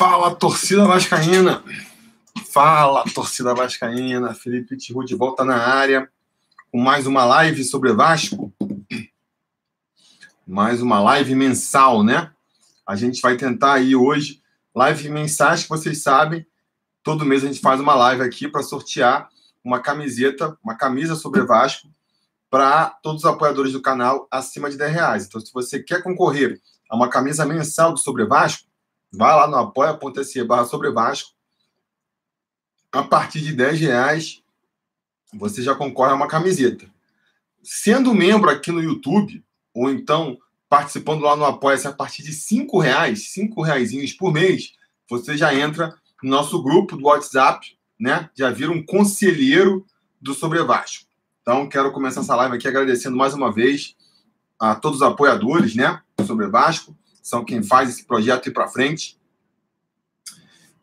Fala, torcida vascaína! Fala, torcida vascaína! Felipe Tiru de volta na área com mais uma live sobre Vasco. Mais uma live mensal, né? A gente vai tentar aí hoje, live mensais que vocês sabem, todo mês a gente faz uma live aqui para sortear uma camiseta, uma camisa sobre Vasco para todos os apoiadores do canal acima de 10 reais. Então, se você quer concorrer a uma camisa mensal do Sobre Vasco, Vai lá no apoia.se barra sobre Vasco. A partir de 10 reais, você já concorre a uma camiseta. Sendo membro aqui no YouTube, ou então participando lá no Apoia-se a partir de 5 reais, 5 reais por mês, você já entra no nosso grupo do WhatsApp, né? Já vira um conselheiro do Sobre Vasco. Então, quero começar essa live aqui agradecendo mais uma vez a todos os apoiadores, né? Sobre Vasco são quem faz esse projeto ir para frente.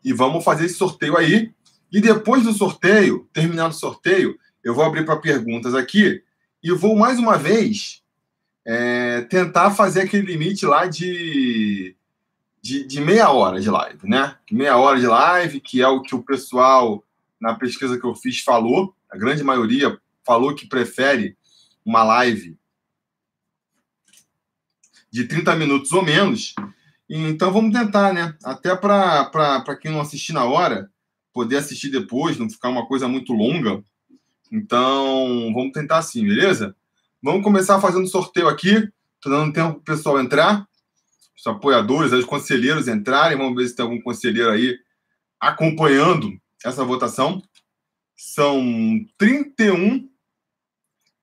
E vamos fazer esse sorteio aí. E depois do sorteio, terminado o sorteio, eu vou abrir para perguntas aqui e vou mais uma vez é, tentar fazer aquele limite lá de, de, de, meia hora de live, né? Meia hora de live, que é o que o pessoal, na pesquisa que eu fiz, falou. A grande maioria falou que prefere uma live de 30 minutos ou menos. Então vamos tentar, né? Até para quem não assistir na hora, poder assistir depois, não ficar uma coisa muito longa. Então vamos tentar assim, beleza? Vamos começar fazendo sorteio aqui. Estou dando tempo para o pessoal entrar, os apoiadores, os conselheiros entrarem. Vamos ver se tem algum conselheiro aí acompanhando essa votação. São 31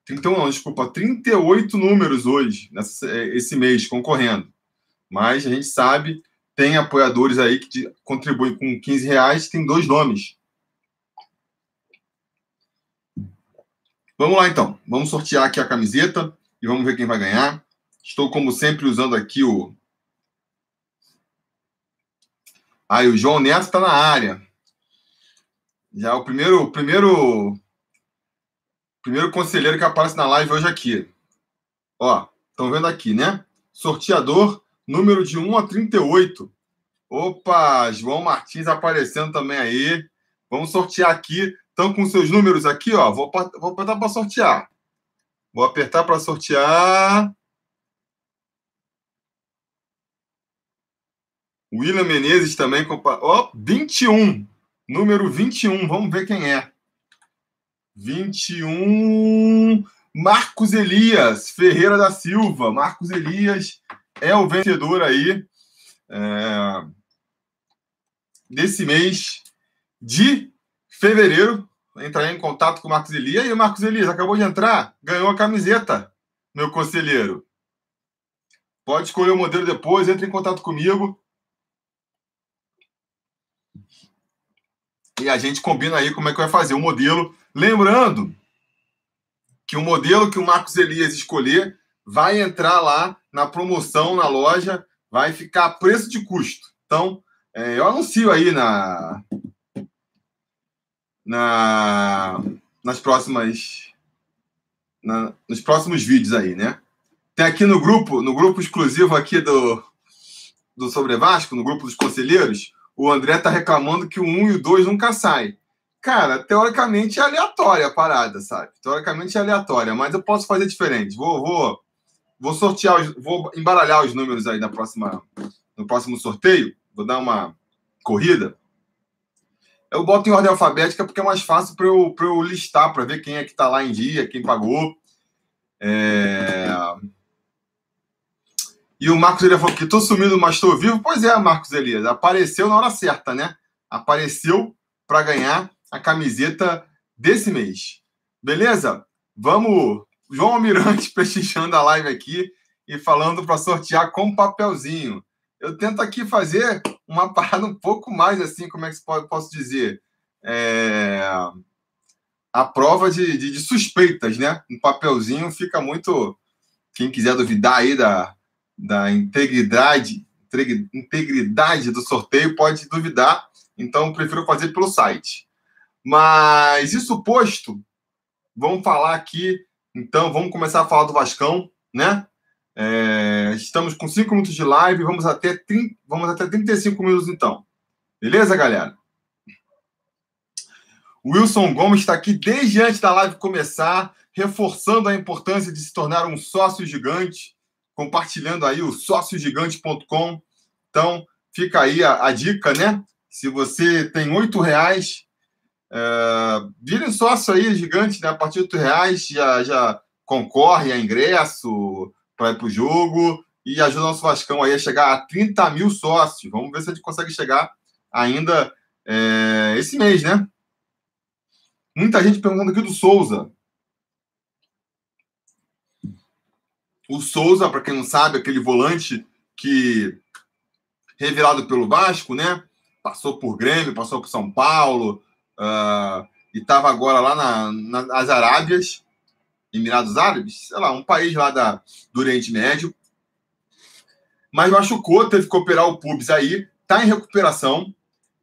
31 não, desculpa, 38 números hoje, nessa, é, esse mês, concorrendo. Mas a gente sabe, tem apoiadores aí que contribuem com 15 reais, tem dois nomes. Vamos lá então, vamos sortear aqui a camiseta e vamos ver quem vai ganhar. Estou, como sempre, usando aqui o. Aí, o João Neto está na área. Já o primeiro, o primeiro Primeiro conselheiro que aparece na live hoje aqui. Ó, estão vendo aqui, né? Sorteador, número de 1 a 38. Opa, João Martins aparecendo também aí. Vamos sortear aqui. Estão com seus números aqui, ó. Vou, vou apertar para sortear. Vou apertar para sortear. William Menezes também. Ó, 21. Número 21. Vamos ver quem é. 21. Marcos Elias Ferreira da Silva. Marcos Elias é o vencedor aí é, desse mês de fevereiro. Entrar em contato com o Marcos Elias. E o Marcos Elias acabou de entrar, ganhou a camiseta, meu conselheiro. Pode escolher o modelo depois, entre em contato comigo. E a gente combina aí como é que vai fazer o modelo Lembrando que o modelo que o Marcos Elias escolher vai entrar lá na promoção na loja, vai ficar a preço de custo. Então, é, eu anuncio aí na, na nas próximas na, nos próximos vídeos aí, né? Tem aqui no grupo, no grupo exclusivo aqui do do Sobre Vasco, no grupo dos conselheiros, o André tá reclamando que o 1 e o 2 nunca saem. Cara, teoricamente é aleatória a parada, sabe? Teoricamente é aleatória, mas eu posso fazer diferente. Vou, vou, vou sortear, os, vou embaralhar os números aí na próxima, no próximo sorteio. Vou dar uma corrida. Eu boto em ordem alfabética porque é mais fácil para eu, eu listar, para ver quem é que está lá em dia, quem pagou. É... E o Marcos Elias falou que estou sumido, mas estou vivo. Pois é, Marcos Elias, apareceu na hora certa, né? Apareceu para ganhar a camiseta desse mês. Beleza? Vamos. João Almirante prestigiando a live aqui e falando para sortear com papelzinho. Eu tento aqui fazer uma parada um pouco mais assim, como é que posso dizer? É... A prova de, de, de suspeitas, né? Um papelzinho fica muito. Quem quiser duvidar aí da, da integridade, integridade do sorteio pode duvidar. Então, prefiro fazer pelo site. Mas isso posto, vamos falar aqui. Então, vamos começar a falar do Vascão, né? É, estamos com 5 minutos de live, vamos até, 30, vamos até 35 minutos então. Beleza, galera? Wilson Gomes está aqui desde antes da live começar, reforçando a importância de se tornar um sócio gigante, compartilhando aí o sóciogigante.com. Então, fica aí a, a, dica, né? Se você tem oito reais, é, vire um sócio aí gigante, né? A partir de reais já, já concorre a ingresso para ir para o jogo e ajuda o nosso Vascão aí a chegar a 30 mil sócios. Vamos ver se a gente consegue chegar ainda é, esse mês, né? Muita gente perguntando aqui do Souza. O Souza, para quem não sabe, aquele volante que revelado pelo Vasco, né? Passou por Grêmio, passou por São Paulo uh, e estava agora lá na, nas Arábias, Emirados Árabes, sei lá, um país lá da, do Oriente Médio. Mas machucou, teve que operar o pubis aí, está em recuperação.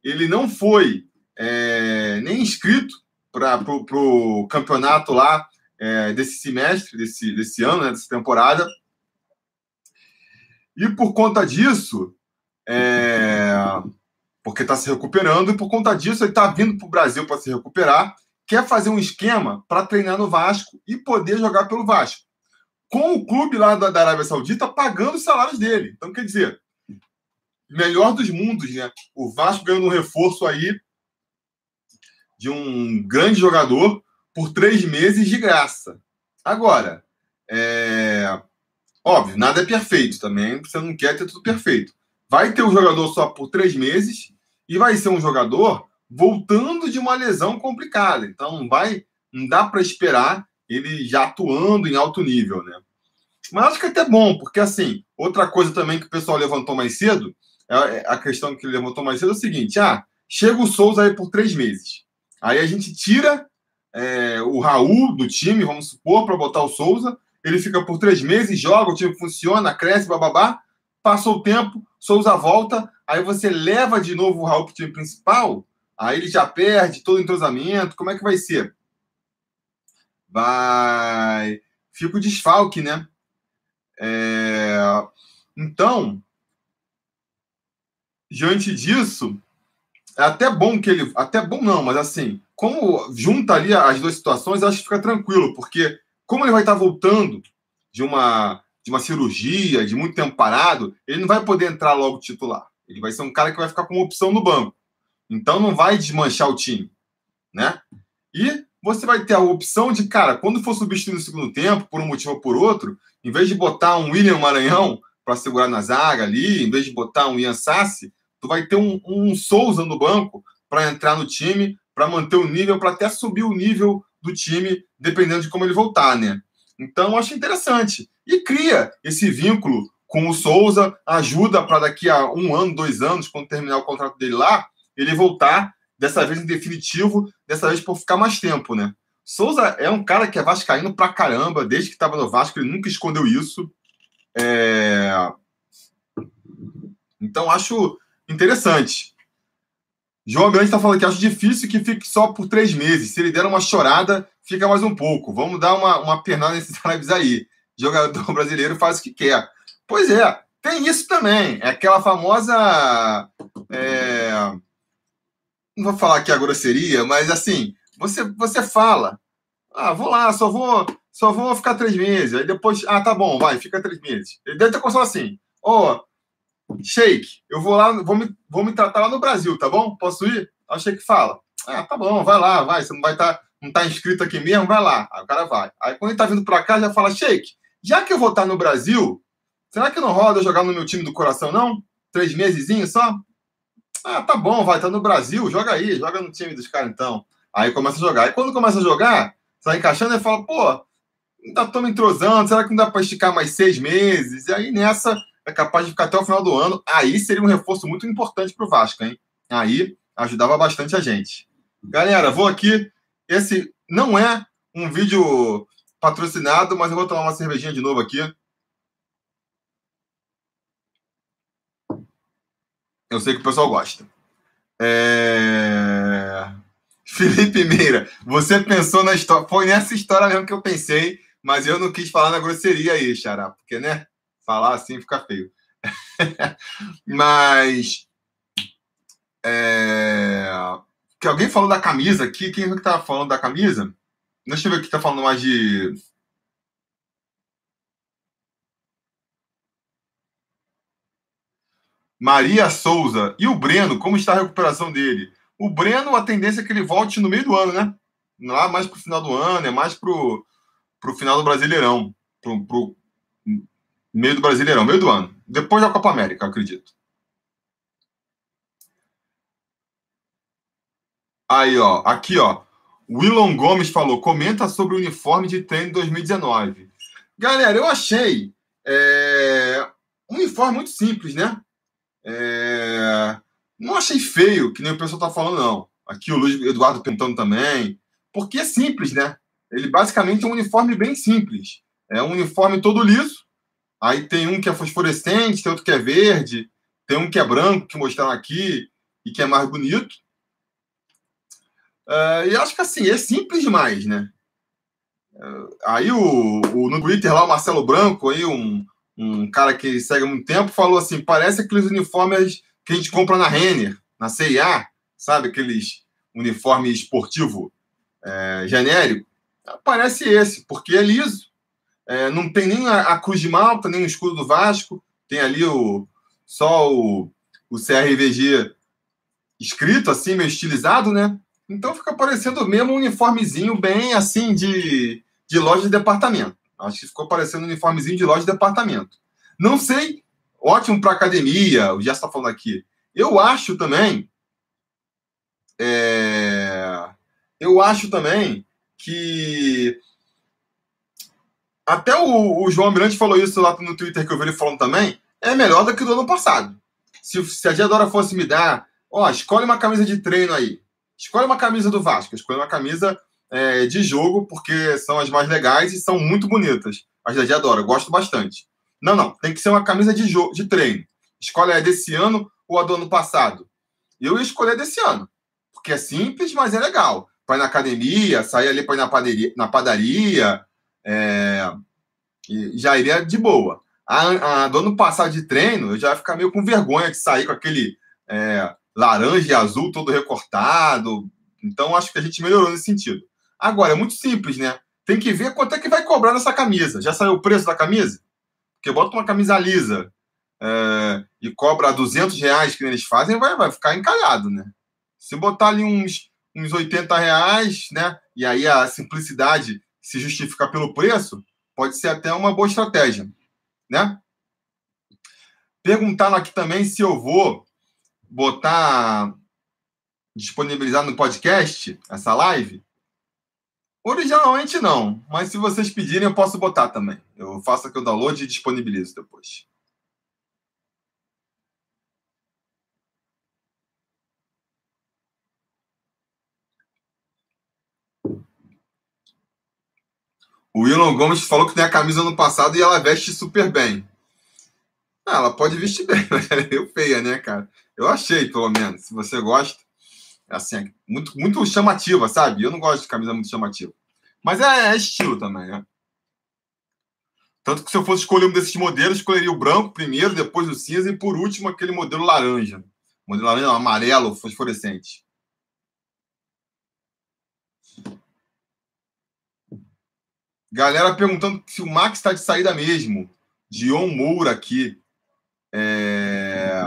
Ele não foi é, nem inscrito para o campeonato lá é, desse semestre, desse, desse ano, né, dessa temporada. E por conta disso, é, porque está se recuperando, e por conta disso ele está vindo para o Brasil para se recuperar, quer fazer um esquema para treinar no Vasco e poder jogar pelo Vasco. Com o clube lá da, Arábia Saudita pagando os salários dele. Então, quer dizer, melhor dos mundos, né? O Vasco ganhando um reforço aí de um grande jogador por três meses de graça. Agora, é... óbvio, nada é perfeito também, você não quer ter tudo perfeito. Vai ter um jogador só por três meses e vai ser um jogador voltando de uma lesão complicada. Então, não vai, não dá para esperar ele já atuando em alto nível, né? Mas acho que é até bom, porque assim, outra coisa também que o pessoal levantou mais cedo, é, é a questão que ele levantou mais cedo é o seguinte: ah, chega o Souza aí por três meses. Aí a gente tira é, o Raul do time, vamos supor, para botar o Souza. Ele fica por três meses, joga, o time funciona, cresce, bababá. Passou o tempo, Souza volta, aí você leva de novo o Raul para o time principal, aí ele já perde todo o entrosamento. Como é que vai ser? Vai. Fica o desfalque, né? É... Então, diante disso, é até bom que ele. Até bom não, mas assim, como junta ali as duas situações, acho que fica tranquilo, porque como ele vai estar voltando de uma, de uma cirurgia, de muito tempo parado, ele não vai poder entrar logo titular. Ele vai ser um cara que vai ficar com opção no banco. Então não vai desmanchar o time, né? E você vai ter a opção de, cara, quando for substituir no segundo tempo, por um motivo ou por outro, em vez de botar um William Maranhão para segurar na zaga ali, em vez de botar um Ian Sassi, tu vai ter um, um Souza no banco para entrar no time, para manter o nível, para até subir o nível do time, dependendo de como ele voltar, né? Então, eu acho interessante. E cria esse vínculo com o Souza, ajuda para daqui a um ano, dois anos, quando terminar o contrato dele lá, ele voltar, dessa vez em definitivo, dessa vez por ficar mais tempo, né? Souza é um cara que é vascaíno pra caramba, desde que estava no Vasco, ele nunca escondeu isso. É... Então, acho interessante. João Grande está falando que acho difícil que fique só por três meses. Se ele der uma chorada, fica mais um pouco. Vamos dar uma, uma pernada nesses lives aí. Jogador brasileiro faz o que quer. Pois é, tem isso também. É aquela famosa. É... Não vou falar aqui a grosseria, mas assim, você, você fala. Ah, vou lá, só vou, só vou ficar três meses. Aí depois, ah, tá bom, vai, fica três meses. Ele deve ter começado assim. Ó, oh, Sheik, eu vou lá, vou me, vou me tratar lá no Brasil, tá bom? Posso ir? Aí o Sheik fala: Ah, tá bom, vai lá, vai. Você não vai estar, tá, não tá inscrito aqui mesmo, vai lá. Aí o cara vai. Aí quando ele tá vindo para cá, já fala: Sheik, já que eu vou estar tá no Brasil, será que não roda jogar no meu time do coração, não? Três meses só? Ah, tá bom, vai, tá no Brasil, joga aí, joga no time dos caras então. Aí começa a jogar. E quando começa a jogar, vai encaixando e fala: pô, ainda tô me entrosando, será que não dá para esticar mais seis meses? E aí nessa é capaz de ficar até o final do ano. Aí seria um reforço muito importante para o Vasco, hein? Aí ajudava bastante a gente. Galera, vou aqui. Esse não é um vídeo patrocinado, mas eu vou tomar uma cervejinha de novo aqui. Eu sei que o pessoal gosta. É... Felipe Meira, você pensou na história. Foi nessa história mesmo que eu pensei, mas eu não quis falar na grosseria aí, Xará, porque, né? Falar assim fica feio. Mas É... Que alguém falou da camisa aqui. Quem é que tá falando da camisa? Deixa eu ver aqui, tá falando mais de. Maria Souza. E o Breno, como está a recuperação dele? O Breno, a tendência é que ele volte no meio do ano, né? Lá mais pro final do ano, é mais pro, pro final do Brasileirão. Pro, pro meio do Brasileirão, meio do ano. Depois da Copa América, acredito. Aí, ó. Aqui, ó. Willon Gomes falou: comenta sobre o uniforme de treino 2019. Galera, eu achei é, um uniforme muito simples, né? É, não achei feio, que nem o pessoal tá falando, não. Aqui o Luiz Eduardo perguntando também. Porque é simples, né? Ele basicamente é um uniforme bem simples. É um uniforme todo liso. Aí tem um que é fosforescente, tem outro que é verde, tem um que é branco, que mostraram aqui, e que é mais bonito. Uh, e acho que assim, é simples demais, né? Uh, aí o, o, no Twitter lá, o Marcelo Branco, aí um, um cara que segue há muito tempo, falou assim: parece aqueles uniformes que a gente compra na Renner, na CIA, sabe? Aqueles uniforme esportivo é, genérico. Parece esse, porque é liso. É, não tem nem a, a, cruz de Malta, nem o escudo do Vasco. Tem ali o, só o, o CRVG escrito assim, meio estilizado, né? Então fica parecendo mesmo um uniformezinho bem assim de, de loja de departamento. Acho que ficou parecendo um uniformezinho de loja de departamento. Não sei, ótimo para academia, o Jess está falando aqui. Eu acho também. É, eu acho também que. Até o, o, João Mirante falou isso lá no Twitter que eu vi ele falando também. É melhor do que do ano passado. Se, se a Diadora fosse me dar, ó, escolhe uma camisa de treino aí. Escolhe uma camisa do Vasco, escolhe uma camisa é, de jogo, porque são as mais legais e são muito bonitas. As da Diadora, eu gosto bastante. Não, não, tem que ser uma camisa de, jogo, de treino. Escolhe a desse ano ou a do ano passado. Eu ia escolher desse ano, porque é simples, mas é legal. Vai na academia, sair ali para ir na padaria, na padaria é, já iria de boa. A, a, do ano passado de treino, eu já ia ficar meio com vergonha de sair com aquele é, laranja e azul todo recortado. Então, acho que a gente melhorou nesse sentido. Agora, é muito simples, né? Tem que ver quanto é que vai cobrar nessa camisa. Já saiu o preço da camisa? Porque bota uma camisa lisa é, e cobra 200 reais que eles fazem, vai, vai ficar encalhado, né? Se botar ali uns, uns 80 reais, né? E aí a simplicidade se justificar pelo preço, pode ser até uma boa estratégia, né? Perguntaram aqui também se eu vou botar disponibilizar no podcast essa live? Originalmente não, mas se vocês pedirem eu posso botar também. Eu faço aqui o download e disponibilizo depois. O Wilson Gomes falou que tem a camisa no passado e ela veste super bem. Ah, ela pode vestir bem, mas ela é meio feia, né, cara? Eu achei, pelo menos. Se você gosta, assim, é muito, muito chamativa, sabe? Eu não gosto de camisa muito chamativa. Mas é, é estilo também, né? Tanto que se eu fosse escolher um desses modelos, escolheria o branco primeiro, depois o cinza e por último aquele modelo laranja. Modelo laranja não, amarelo, fosforescente. Galera perguntando se o Max está de saída mesmo. Dion Moura aqui. É...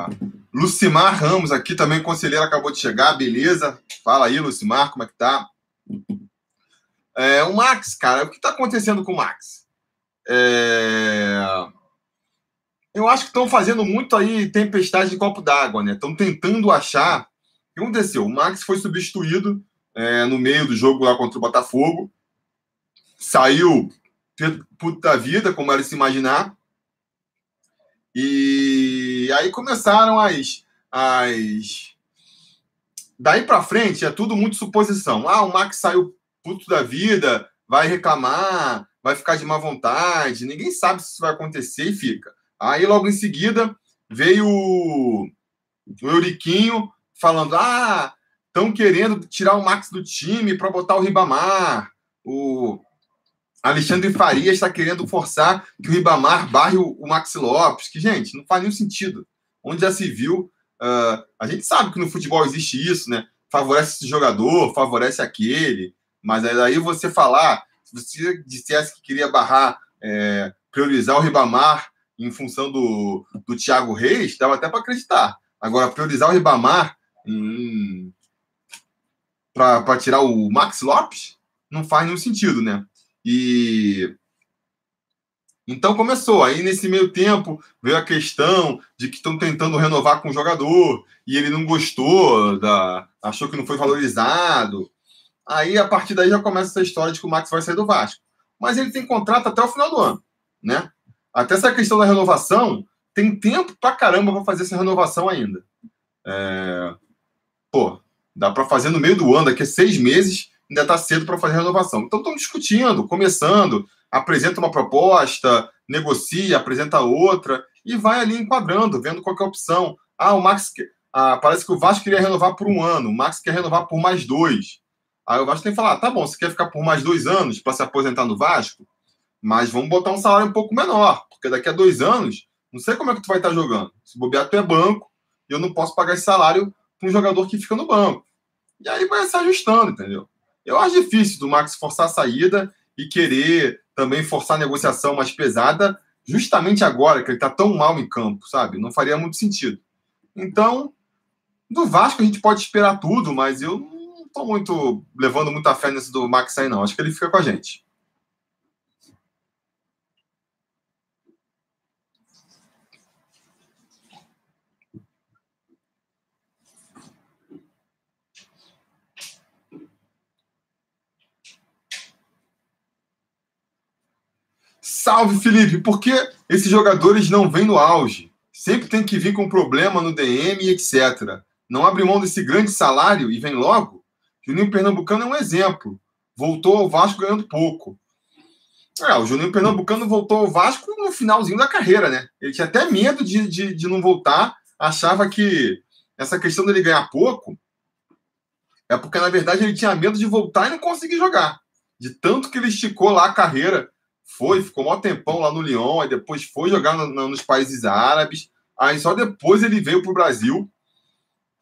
Lucimar Ramos aqui também, conselheiro, acabou de chegar, beleza? Fala aí, Lucimar, como é que tá? É, o Max, cara, o que tá acontecendo com o Max? É... Eu acho que estão fazendo muito aí tempestade de copo d'água, né? Estão tentando achar. O que aconteceu? O Max foi substituído é, no meio do jogo lá contra o Botafogo. Saiu puta da vida, como era se imaginar. E aí começaram as. as... Daí para frente é tudo muito suposição. Ah, o Max saiu puto da vida, vai reclamar, vai ficar de má vontade. Ninguém sabe se isso vai acontecer e fica. Aí logo em seguida veio o, o Euriquinho falando: ah, estão querendo tirar o Max do time para botar o Ribamar. O Alexandre Farias está querendo forçar que o Ribamar barre o, o Maxi Lopes, que, gente, não faz nenhum sentido. Onde já se viu Uh, a gente sabe que no futebol existe isso, né? Favorece esse jogador, favorece aquele, mas aí você falar, se você dissesse que queria barrar, é, priorizar o Ribamar em função do, do Thiago Reis, dava até para acreditar. Agora, priorizar o Ribamar para tirar o Max Lopes não faz nenhum sentido, né? E então começou. Aí nesse meio tempo veio a questão de que estão tentando renovar com o jogador e ele não gostou, da, achou que não foi valorizado. Aí a partir daí já começa essa história de que o Max vai sair do Vasco. Mas ele tem contrato até o final do ano, né? Até essa questão da renovação tem tempo pra caramba para fazer essa renovação ainda. É... Pô, dá para fazer no meio do ano, daqui a seis meses ainda está cedo para fazer renovação. Então estão discutindo, começando, apresenta uma proposta, negocia, apresenta outra e vai ali enquadrando, vendo qual é a opção. Ah, o Max. Ah, parece que o Vasco queria renovar por um ano, o Max quer renovar por mais dois. Aí o Vasco tem que falar: tá bom, você quer ficar por mais dois anos para se aposentar no Vasco? Mas vamos botar um salário um pouco menor, porque daqui a dois anos, não sei como é que tu vai estar jogando. Se bobear, tu é banco, e eu não posso pagar esse salário para um jogador que fica no banco. E aí vai se ajustando, entendeu? Eu acho difícil do Max forçar a saída e querer também forçar a negociação mais pesada, justamente agora que ele está tão mal em campo, sabe? Não faria muito sentido. Então, do Vasco a gente pode esperar tudo, mas eu não estou muito levando muita fé nesse do Max aí, não. Acho que ele fica com a gente. Salve, Felipe! Por que esses jogadores não vêm no auge? Sempre tem que vir com problema no DM e etc. Não abre mão desse grande salário e vem logo? Juninho Pernambucano é um exemplo. Voltou ao Vasco ganhando pouco. É, o Juninho Pernambucano voltou ao Vasco no finalzinho da carreira, né? Ele tinha até medo de, de, de não voltar, achava que essa questão dele ganhar pouco é porque, na verdade, ele tinha medo de voltar e não conseguir jogar. De tanto que ele esticou lá a carreira foi, ficou um tempão lá no Lyon, aí depois foi jogar no, no, nos países árabes, aí só depois ele veio para o Brasil.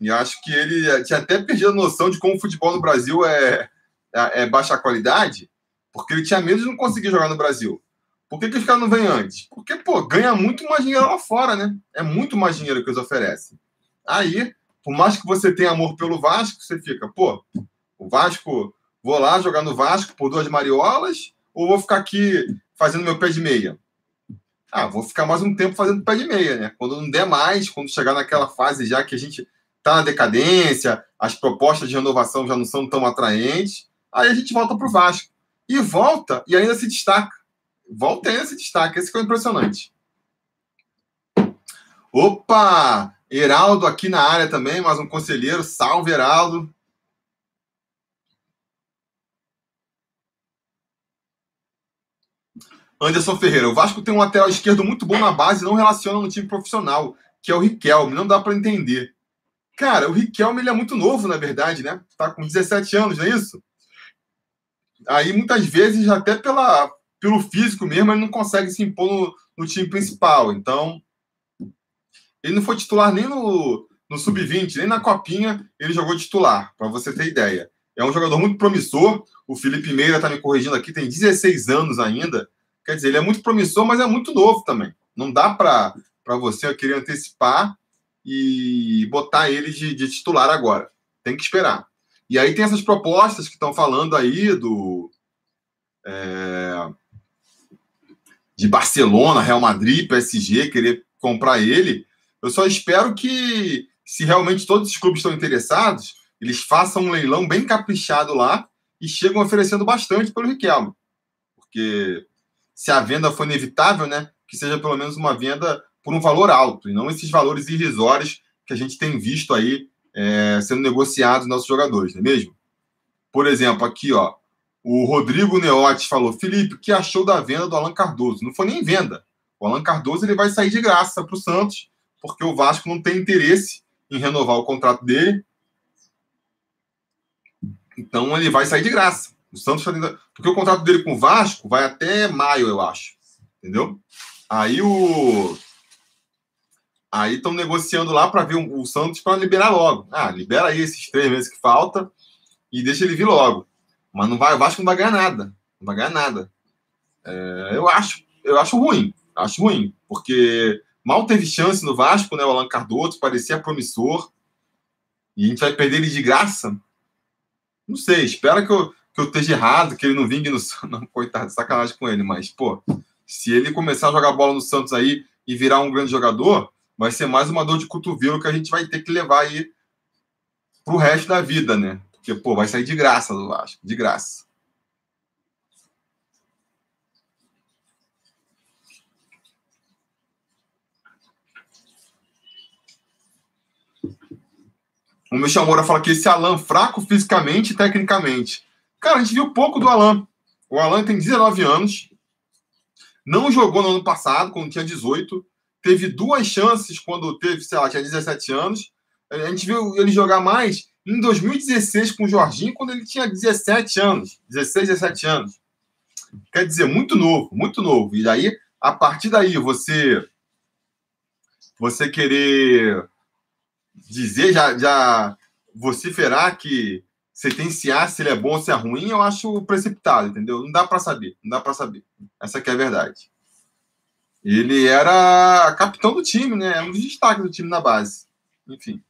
E acho que ele tinha até perdido a noção de como o futebol no Brasil é, é, é baixa qualidade, porque ele tinha medo de não conseguir jogar no Brasil. Por que, que os caras não vêm antes? Porque, pô, ganha muito mais dinheiro lá fora, né? É muito mais dinheiro que eles oferecem. Aí, por mais que você tenha amor pelo Vasco, você fica, pô, o Vasco, vou lá jogar no Vasco por duas mariolas, ou vou ficar aqui fazendo meu pé de meia? Ah, vou ficar mais um tempo fazendo pé de meia, né? Quando não der mais, quando chegar naquela fase já que a gente tá na decadência, as propostas de renovação já não são tão atraentes, aí a gente volta para o Vasco. E volta e ainda se destaca. Volta e ainda se destaca. Esse que é impressionante. Opa! Heraldo aqui na área também, mais um conselheiro. Salve, Heraldo. Anderson Ferreira. O Vasco tem um lateral esquerdo muito bom na base, não relaciona no time profissional, que é o Riquelme. Não dá para entender. Cara, o Riquelme ele é muito novo, na verdade, né? Tá com 17 anos, não é isso? Aí, muitas vezes, até pela, pelo físico mesmo, ele não consegue se impor no, no time principal. Então, ele não foi titular nem no, no Sub-20, nem na Copinha ele jogou titular, para você ter ideia. É um jogador muito promissor. O Felipe Meira está me corrigindo aqui, tem 16 anos ainda. Quer dizer, ele é muito promissor, mas é muito novo também. Não dá para você querer antecipar e botar ele de, de, titular agora. Tem que esperar. E aí tem essas propostas que estão falando aí do. É, de Barcelona, Real Madrid, PSG, querer comprar ele. Eu só espero que, se realmente todos os clubes estão interessados, eles façam um leilão bem caprichado lá e chegam oferecendo bastante pelo Riquelme. Porque se a venda for inevitável, né, que seja pelo menos uma venda por um valor alto, e não esses valores irrisórios que a gente tem visto aí é, sendo negociados nossos jogadores, não é mesmo? Por exemplo, aqui, ó, o Rodrigo Neotti falou: Felipe, o que achou da venda do Alan Cardoso? Não foi nem venda. O Alan Cardoso ele vai sair de graça para o Santos, porque o Vasco não tem interesse em renovar o contrato dele. Então ele vai sair de graça. O Santos tá Porque o contrato dele com o Vasco vai até maio, eu acho. Entendeu? Aí o. Aí estão negociando lá para ver o, Santos para liberar logo. Ah, libera aí esses três meses que falta e deixa ele vir logo. Mas não vai, o Vasco não vai ganhar nada. Não vai ganhar nada. É, eu acho, eu acho ruim. Acho ruim, porque mal teve chance no Vasco, né? O Alan Cardoso parecia promissor. E a gente vai perder ele de graça? Não sei, espero que eu, que eu esteja errado, que ele não vingue no Não, coitado, sacanagem com ele, mas, pô, se ele começar a jogar bola no Santos aí e virar um grande jogador, vai ser mais uma dor de cotovelo que a gente vai ter que levar aí pro resto da vida, né? Porque, pô, vai sair de graça do Vasco, de graça. O Michel Moura fala que esse Alan fraco fisicamente e tecnicamente. Cara, a gente viu pouco do Alan. O Alan tem 19 anos. Não jogou no ano passado, quando tinha 18. Teve duas chances quando teve, sei lá, tinha 17 anos. A gente viu ele jogar mais em 2016 com o Jorginho, quando ele tinha 17 anos. 16, 17 anos. Quer dizer, muito novo, muito novo. E daí, a partir daí, você você querer dizer, já, já vociferar que sentenciar se ele é bom ou se é ruim, eu acho precipitado, entendeu? Não dá para saber, não dá para saber. Essa aqui é a verdade. Ele era capitão do time, né? Um dos destaques do time na base. Enfim.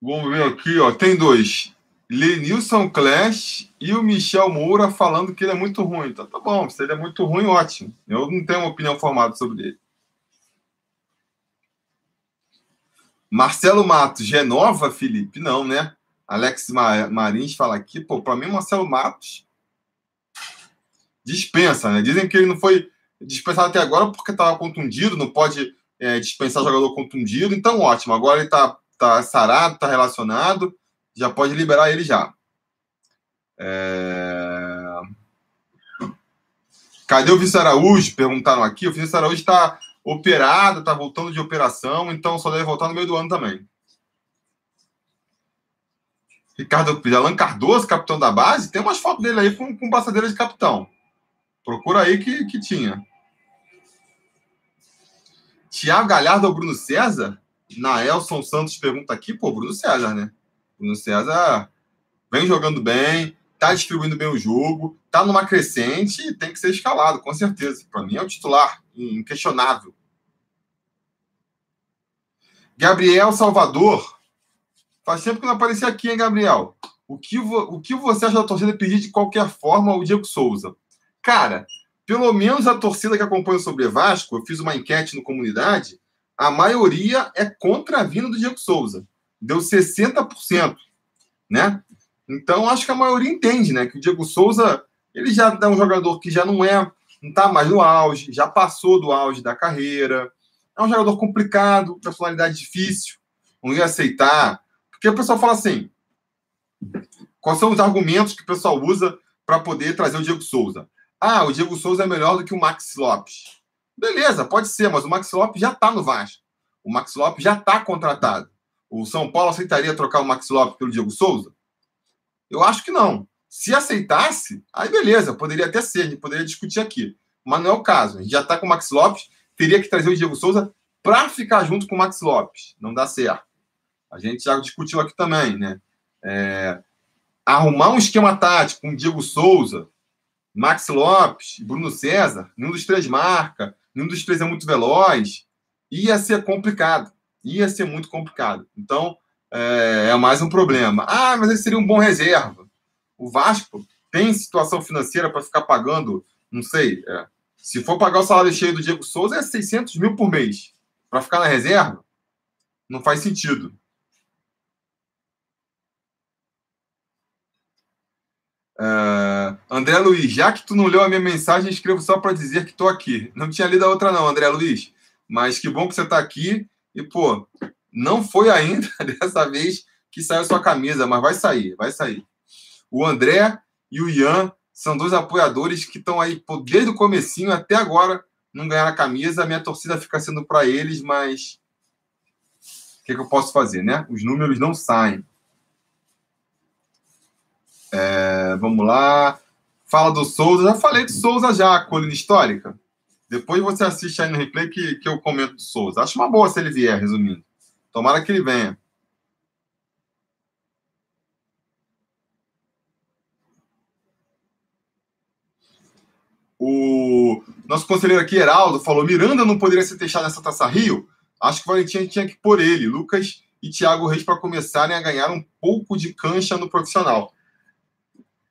Vamos ver aqui, ó. Tem dois. Lenilson Clash e o Michel Moura falando que ele é muito ruim. Então tá bom, se ele é muito ruim, ótimo. Eu não tenho uma opinião formada sobre ele. Marcelo Matos, Genova, Felipe? Não, né? Alex Marins fala aqui, pô, para mim, Marcelo Matos dispensa, né? Dizem que ele não foi dispensado até agora porque estava contundido, não pode é, dispensar jogador contundido, então ótimo. Agora ele está tá sarado, tá relacionado, já pode liberar ele já. É... Cadê o Vice Araújo? Perguntaram aqui. O Vice Araújo está operado, está voltando de operação, então só deve voltar no meio do ano também. Ricardo Alan Cardoso, capitão da base, tem umas fotos dele aí com, com passadeira de capitão. Procura aí que, que tinha. Tiago Galhardo ou Bruno César? Naelson Santos pergunta aqui, pô, Bruno César, né? Bruno César vem jogando bem, tá distribuindo bem o jogo, tá numa crescente e tem que ser escalado, com certeza. Para mim é o titular, inquestionável. Gabriel Salvador. Faz tempo que não aparecia aqui, hein, Gabriel? O que, o que você acha da torcida pedir de qualquer forma o Diego Souza? Cara, pelo menos a torcida que acompanha o Sobre Vasco, eu fiz uma enquete no comunidade, a maioria é contra a vinda do Diego Souza. Deu 60%, né? Então, acho que a maioria entende, né? Que o Diego Souza, ele já é um jogador que já não é, não tá mais no auge, já passou do auge da carreira. É um jogador complicado, personalidade difícil, não ia aceitar. Porque o pessoal fala assim: quais são os argumentos que o pessoal usa para poder trazer o Diego Souza? Ah, o Diego Souza é melhor do que o Max Lopes. Beleza, pode ser, mas o Max Lopes já está no Vasco. O Max Lopes já está contratado. O São Paulo aceitaria trocar o Max Lopes pelo Diego Souza? Eu acho que não. Se aceitasse, aí beleza, poderia até ser, a gente poderia discutir aqui. Mas não é o caso. A gente já está com o Max Lopes, teria que trazer o Diego Souza para ficar junto com o Max Lopes. Não dá certo. A gente já discutiu aqui também, né? É... arrumar um esquema tático com Diego Souza, Max Lopes, Bruno César, nenhum dos três marca, nenhum dos três é muito veloz, ia ser complicado. Ia ser muito complicado. Então, é, é mais um problema. Ah, mas ele seria um bom reserva. O Vasco tem situação financeira para ficar pagando, não sei, é, se for pagar o salário cheio do Diego Souza, é 600 mil por mês. Para ficar na reserva, não faz sentido. Uh, André Luiz, já que tu não leu a minha mensagem, escrevo só para dizer que estou aqui. Não tinha lido a outra, não, André Luiz. Mas que bom que você está aqui. E, pô, não foi ainda dessa vez que saiu sua camisa, mas vai sair, vai sair. O André e o Ian são dois apoiadores que estão aí pô, desde o comecinho até agora não ganharam a camisa. A minha torcida fica sendo para eles, mas que, que eu posso fazer, né? Os números não saem. É, vamos lá. Fala do Souza. Já falei do Souza já, colina histórica. Depois você assiste aí no replay que, que eu comento do Souza. Acho uma boa se ele vier, resumindo. Tomara que ele venha. O nosso conselheiro aqui, Heraldo, falou: Miranda não poderia ser deixado nessa taça Rio. Acho que o Valentim tinha que pôr ele, Lucas e Thiago Reis, para começarem a ganhar um pouco de cancha no profissional.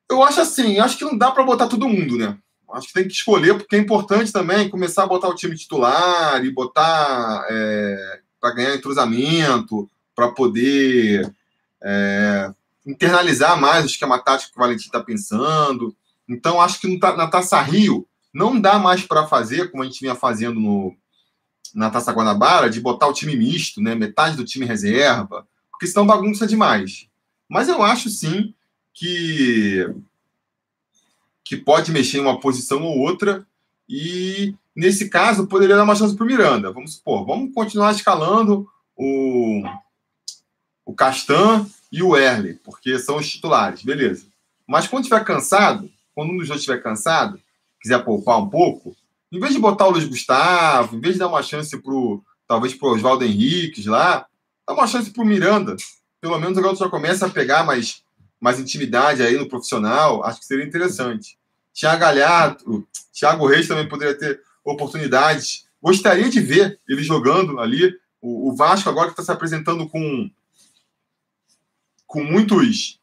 Eu acho assim, acho que não dá para botar todo mundo, né? Acho que tem que escolher, porque é importante também começar a botar o time titular e botar é, para ganhar entrosamento, para poder é, internalizar mais o esquema tático que o Valentim está pensando. Então, acho que na Taça Rio não dá mais para fazer, como a gente vinha fazendo no, na Taça Guanabara, de botar o time misto, né? metade do time reserva, porque senão bagunça demais. Mas eu acho sim que, que pode mexer em uma posição ou outra, e nesse caso poderia dar uma chance para o Miranda. Vamos supor, vamos continuar escalando o, o Castan e o Erle, porque são os titulares, beleza. Mas quando estiver cansado, quando um dos dois estiver cansado, quiser poupar um pouco, em vez de botar o Luiz Gustavo, em vez de dar uma chance pro, talvez para o Oswaldo Henriques lá, dá uma chance para o Miranda. Pelo menos o garoto já começa a pegar mais, mais intimidade aí no profissional. Acho que seria interessante. Thiago Galhardo, Thiago Reis também poderia ter oportunidades. Gostaria de ver ele jogando ali. O, o Vasco agora que está se apresentando com, com muitos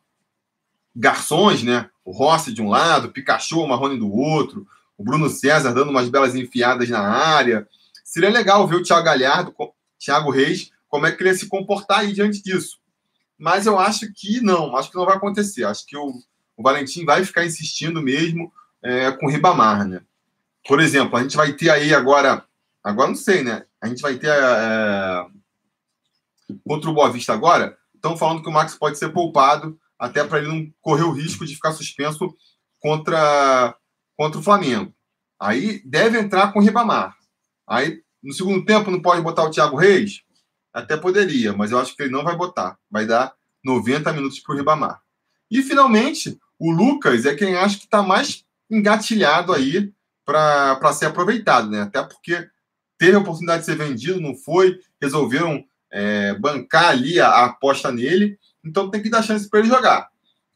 garçons, né? O Rossi de um lado, o Pikachu, o Marrone do outro, o Bruno César dando umas belas enfiadas na área. Seria legal ver o Thiago Galhardo, Thiago Reis, como é que ele ia se comportar aí diante disso. Mas eu acho que não, acho que não vai acontecer. Acho que o, o Valentim vai ficar insistindo mesmo é, com o Ribamar, né? Por exemplo, a gente vai ter aí agora, agora não sei, né? A gente vai ter é, contra o Boa Vista agora, estão falando que o Max pode ser poupado até para ele não correr o risco de ficar suspenso contra, contra o Flamengo. Aí deve entrar com o Ribamar. Aí, no segundo tempo, não pode botar o Thiago Reis? Até poderia, mas eu acho que ele não vai botar. Vai dar 90 minutos para o Ribamar. E, finalmente, o Lucas é quem acho que está mais engatilhado aí para ser aproveitado, né? Até porque teve a oportunidade de ser vendido, não foi, resolveram é, bancar ali a, a aposta nele então tem que dar chance para ele jogar.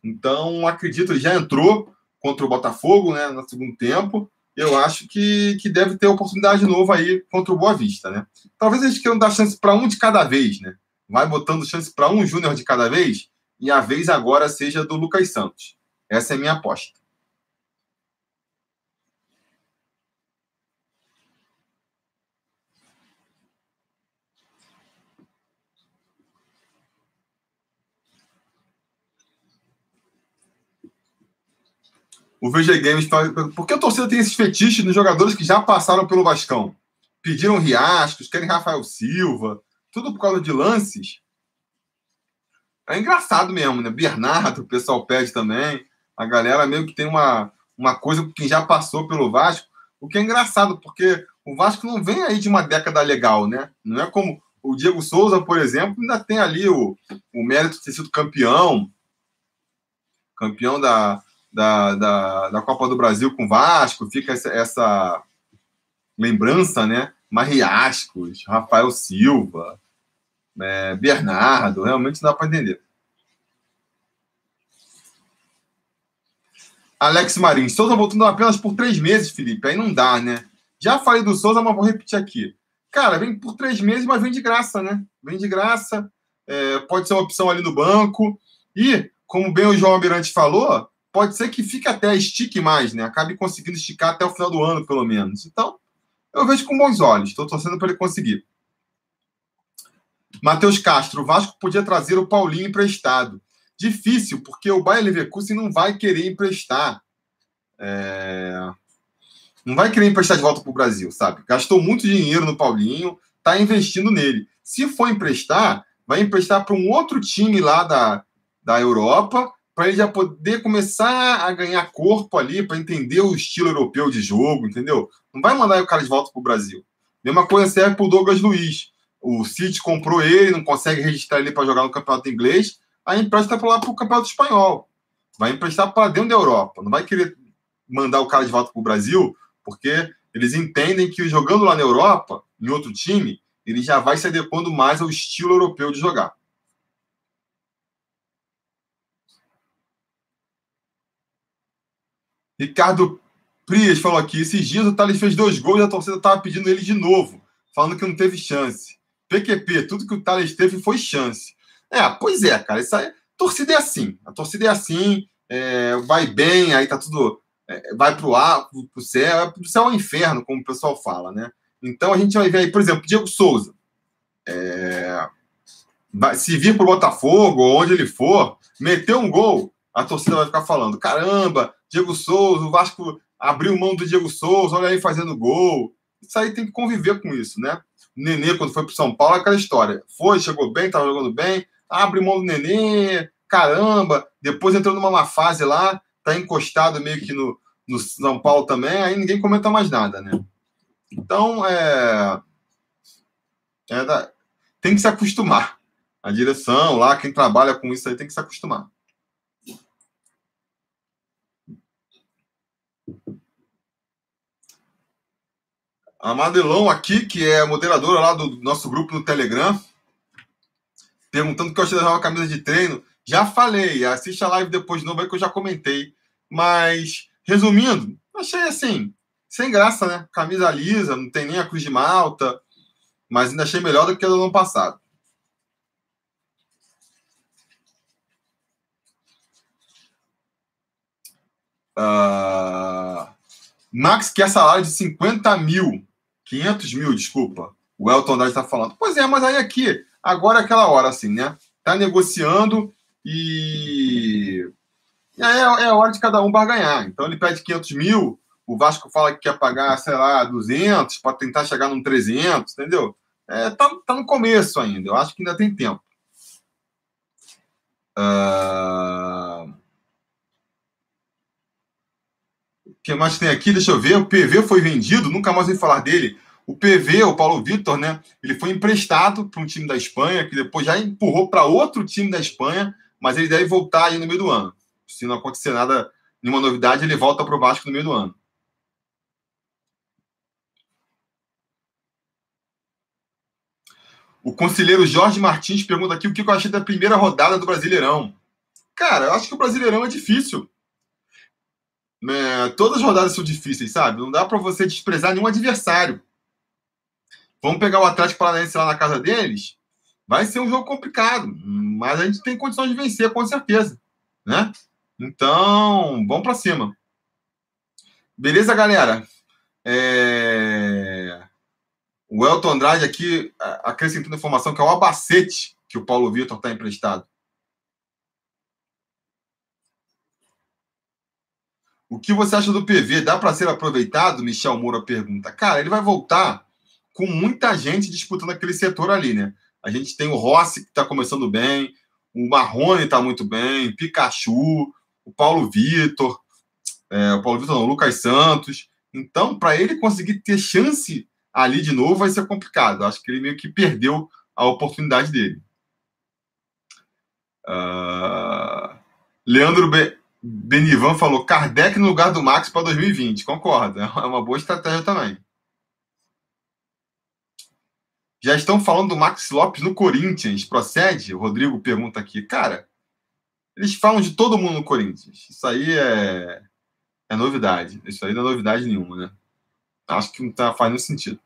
Então, acredito, ele já entrou contra o Botafogo né, no segundo tempo. Eu acho que, que deve ter oportunidade de novo aí contra o Boa Vista, né? Talvez eles queiram dar chance para um de cada vez, né? Vai botando chance para um júnior de cada vez e a vez agora seja do Lucas Santos. Essa é a minha aposta. O VG Games fala, por que a torcida tem esses fetiches nos jogadores que já passaram pelo Vascão? Pediram Riascos, querem Rafael Silva, tudo por causa de lances. É engraçado mesmo, né? Bernardo, o pessoal pede também. A galera meio que tem uma, uma coisa com quem já passou pelo Vasco, o que é engraçado, porque o Vasco não vem aí de uma década legal, né? Não é como o Diego Souza, por exemplo, ainda tem ali o, o mérito de ter sido campeão, campeão da, da, da, da Copa do Brasil com Vasco, fica essa, essa lembrança, né? Mariascos, Rafael Silva, é, Bernardo, realmente não dá para entender. Alex Marins, Souza voltando apenas por três meses, Felipe. Aí não dá, né? Já falei do Souza, mas vou repetir aqui. Cara, vem por três meses, mas vem de graça, né? Vem de graça. É, pode ser uma opção ali no banco. E, como bem o João Almirante falou, pode ser que fique até, estique mais, né? Acabe conseguindo esticar até o final do ano, pelo menos. Então, eu vejo com bons olhos. Estou torcendo para ele conseguir. Matheus Castro, o Vasco podia trazer o Paulinho emprestado. Difícil, porque o Bayer Leverkusen não vai querer emprestar. É... Não vai querer emprestar de volta para o Brasil, sabe? Gastou muito dinheiro no Paulinho, está investindo nele. Se for emprestar, vai emprestar para um outro time lá da, da Europa para ele já poder começar a ganhar corpo ali, para entender o estilo europeu de jogo, entendeu? Não vai mandar o cara de volta para o Brasil. Mesma coisa serve para o Douglas Luiz. o City comprou ele, não consegue registrar ele para jogar no campeonato inglês, aí empresta para lá para o campeonato espanhol. Vai emprestar para dentro da Europa. Não vai querer mandar o cara de volta para o Brasil, porque eles entendem que jogando lá na Europa, em outro time, ele já vai se adequando mais ao estilo europeu de jogar. Ricardo Prias falou aqui: esses dias o Thales fez dois gols e a torcida estava pedindo ele de novo, falando que não teve chance. PQP, tudo que o Thales teve foi chance. É, pois é, cara. Isso aí, a torcida é assim. A torcida é assim, é, vai bem, aí tá tudo. É, vai pro ar, pro céu, pro céu ao inferno, como o pessoal fala, né? Então a gente vai ver aí, por exemplo, Diego Souza. É, se vir pro Botafogo, ou onde ele for, meter um gol, a torcida vai ficar falando: caramba, Diego Souza, o Vasco abriu mão do Diego Souza, olha aí fazendo gol. Isso aí tem que conviver com isso, né? Nenê, quando foi para São Paulo, aquela história. Foi, chegou bem, estava jogando bem, abre mão do Nenê, caramba. Depois entrou numa má fase lá, tá encostado meio que no, no São Paulo também, aí ninguém comenta mais nada, né? Então, é. é da, tem que se acostumar. A direção lá, quem trabalha com isso aí tem que se acostumar. A Madelão aqui, que é moderadora lá do nosso grupo no Telegram, perguntando que eu achei de uma camisa de treino. Já falei, assiste a live depois de novo aí que eu já comentei. Mas, resumindo, achei assim, sem graça, né? Camisa lisa, não tem nem a cruz de malta, mas ainda achei melhor do que a do ano passado. Uh... Max quer salário de 50 mil. 500 mil, desculpa. O Elton Andrade está falando. Pois é, mas aí aqui, agora é aquela hora, assim, né? Tá negociando e. E aí é, é a hora de cada um barganhar. Então ele pede 500 mil, o Vasco fala que quer pagar, sei lá, 200 para tentar chegar num 300, entendeu? É, tá, tá no começo ainda, eu acho que ainda tem tempo. Uh... que mais tem aqui? Deixa eu ver. O PV foi vendido, nunca mais ouvi falar dele. O PV, o Paulo Vitor, né? Ele foi emprestado para um time da Espanha, que depois já empurrou para outro time da Espanha, mas ele deve voltar aí no meio do ano. Se não acontecer nada, nenhuma novidade, ele volta para o Vasco no meio do ano. O conselheiro Jorge Martins pergunta aqui o que eu achei da primeira rodada do Brasileirão. Cara, eu acho que o Brasileirão é difícil. É, todas as rodadas são difíceis, sabe? Não dá para você desprezar nenhum adversário. Vamos pegar o Atlético Paranaense lá na casa deles. Vai ser um jogo complicado, mas a gente tem condições de vencer, com certeza, né? Então, vamos para cima. Beleza, galera? É... O Elton Andrade aqui acrescentando informação que é o Abacete que o Paulo Vitor está emprestado. O que você acha do PV? Dá para ser aproveitado? Michel Moura pergunta. Cara, ele vai voltar com muita gente disputando aquele setor ali, né? A gente tem o Rossi, que está começando bem, o Marrone está muito bem, Pikachu, o Paulo Vitor, é, o Paulo Vitor não, o Lucas Santos. Então, para ele conseguir ter chance ali de novo, vai ser complicado. Acho que ele meio que perdeu a oportunidade dele. Uh... Leandro Be... Benivan falou Kardec no lugar do Max para 2020. Concordo, é uma boa estratégia também. Já estão falando do Max Lopes no Corinthians. Procede? O Rodrigo pergunta aqui. Cara, eles falam de todo mundo no Corinthians. Isso aí é, é novidade. Isso aí não é novidade nenhuma, né? Acho que não tá fazendo sentido.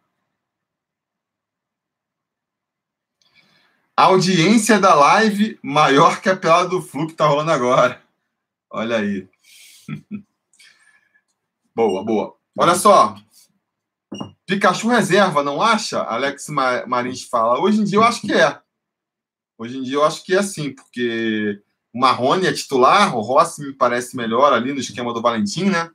A audiência da live maior que a pelada do Flu que tá rolando agora. Olha aí. boa, boa. Olha só. Pikachu reserva, não acha? Alex Marins fala. Hoje em dia eu acho que é. Hoje em dia eu acho que é sim, porque o Marrone é titular, o Rossi me parece melhor ali no esquema do Valentim, né?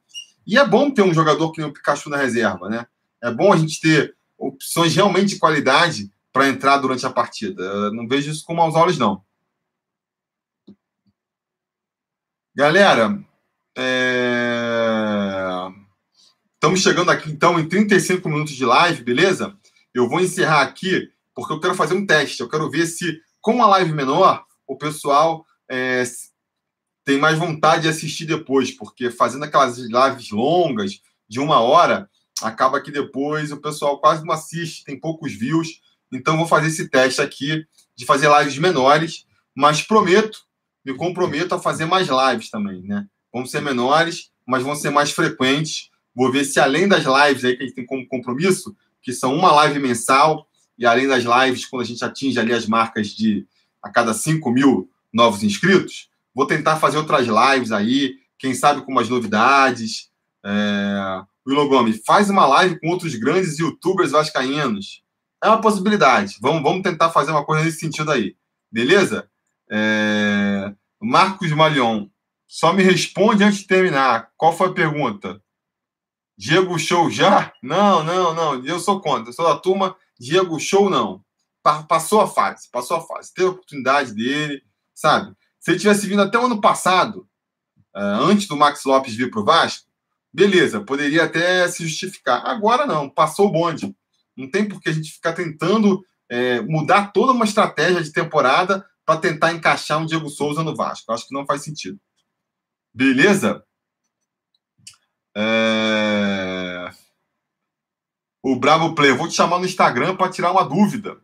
E é bom ter um jogador que nem o Pikachu na reserva, né? É bom a gente ter opções realmente de qualidade para entrar durante a partida. Eu não vejo isso com maus olhos, não. Galera, é... estamos chegando aqui então em 35 minutos de live, beleza? Eu vou encerrar aqui porque eu quero fazer um teste. Eu quero ver se, com uma live menor, o pessoal é, tem mais vontade de assistir depois, porque fazendo aquelas lives longas, de uma hora, acaba que depois o pessoal quase não assiste, tem poucos views. Então, vou fazer esse teste aqui de fazer lives menores, mas prometo, me comprometo a fazer mais lives também, né? Vão ser menores, mas vão ser mais frequentes. Vou ver se além das lives aí que a gente tem como compromisso, que são uma live mensal, e além das lives, quando a gente atinge ali as marcas de a cada 5 mil novos inscritos, vou tentar fazer outras lives aí, quem sabe com umas novidades. É... Willow Gomes, faz uma live com outros grandes youtubers vascaínos. É uma possibilidade. Vamos, vamos tentar fazer uma coisa nesse sentido aí. Beleza? É... Marcos Malion, só me responde antes de terminar. Qual foi a pergunta? Diego Show já? Não, não, não. Eu sou contra. Eu sou da turma Diego Show, não. Passou a fase. Passou a fase. Teve a oportunidade dele, sabe? Se ele tivesse vindo até o ano passado, é, antes do Max Lopes vir para o Vasco, beleza, poderia até se justificar. Agora não, passou o bonde. Não tem por que a gente ficar tentando é, mudar toda uma estratégia de temporada para tentar encaixar um Diego Souza no Vasco. acho que não faz sentido. Beleza? É... O Bravo Play, eu vou te chamar no Instagram para tirar uma dúvida.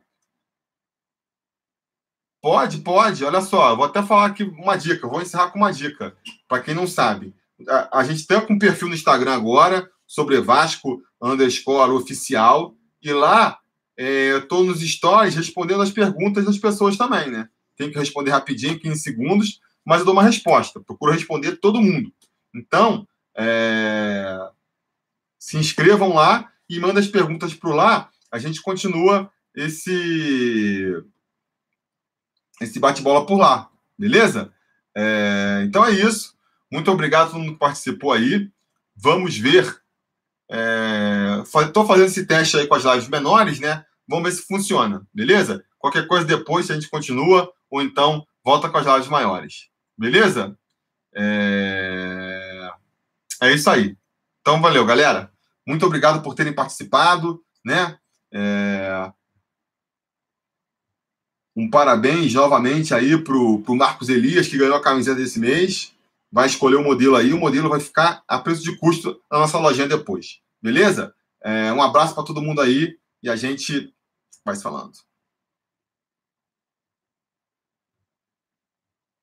Pode, pode. Olha só, vou até falar aqui uma dica. Vou encerrar com uma dica. Para quem não sabe, a, a gente tem um perfil no Instagram agora sobre Vasco underscore oficial. E lá é, eu estou nos stories respondendo as perguntas das pessoas também, né? Tem que responder rapidinho, 15 segundos, mas eu dou uma resposta. Procuro responder todo mundo. Então, é, se inscrevam lá e mandem as perguntas para lá. A gente continua esse esse bate-bola por lá, beleza? É, então é isso. Muito obrigado a todo mundo que participou aí. Vamos ver Estou é, fazendo esse teste aí com as lives menores, né? Vamos ver se funciona, beleza? Qualquer coisa depois a gente continua, ou então volta com as lives maiores. Beleza? É, é isso aí. Então, valeu, galera. Muito obrigado por terem participado, né? É... Um parabéns novamente aí para o Marcos Elias, que ganhou a camiseta desse mês. Vai escolher o modelo aí, o modelo vai ficar a preço de custo na nossa lojinha depois. Beleza? É, um abraço para todo mundo aí e a gente vai se falando.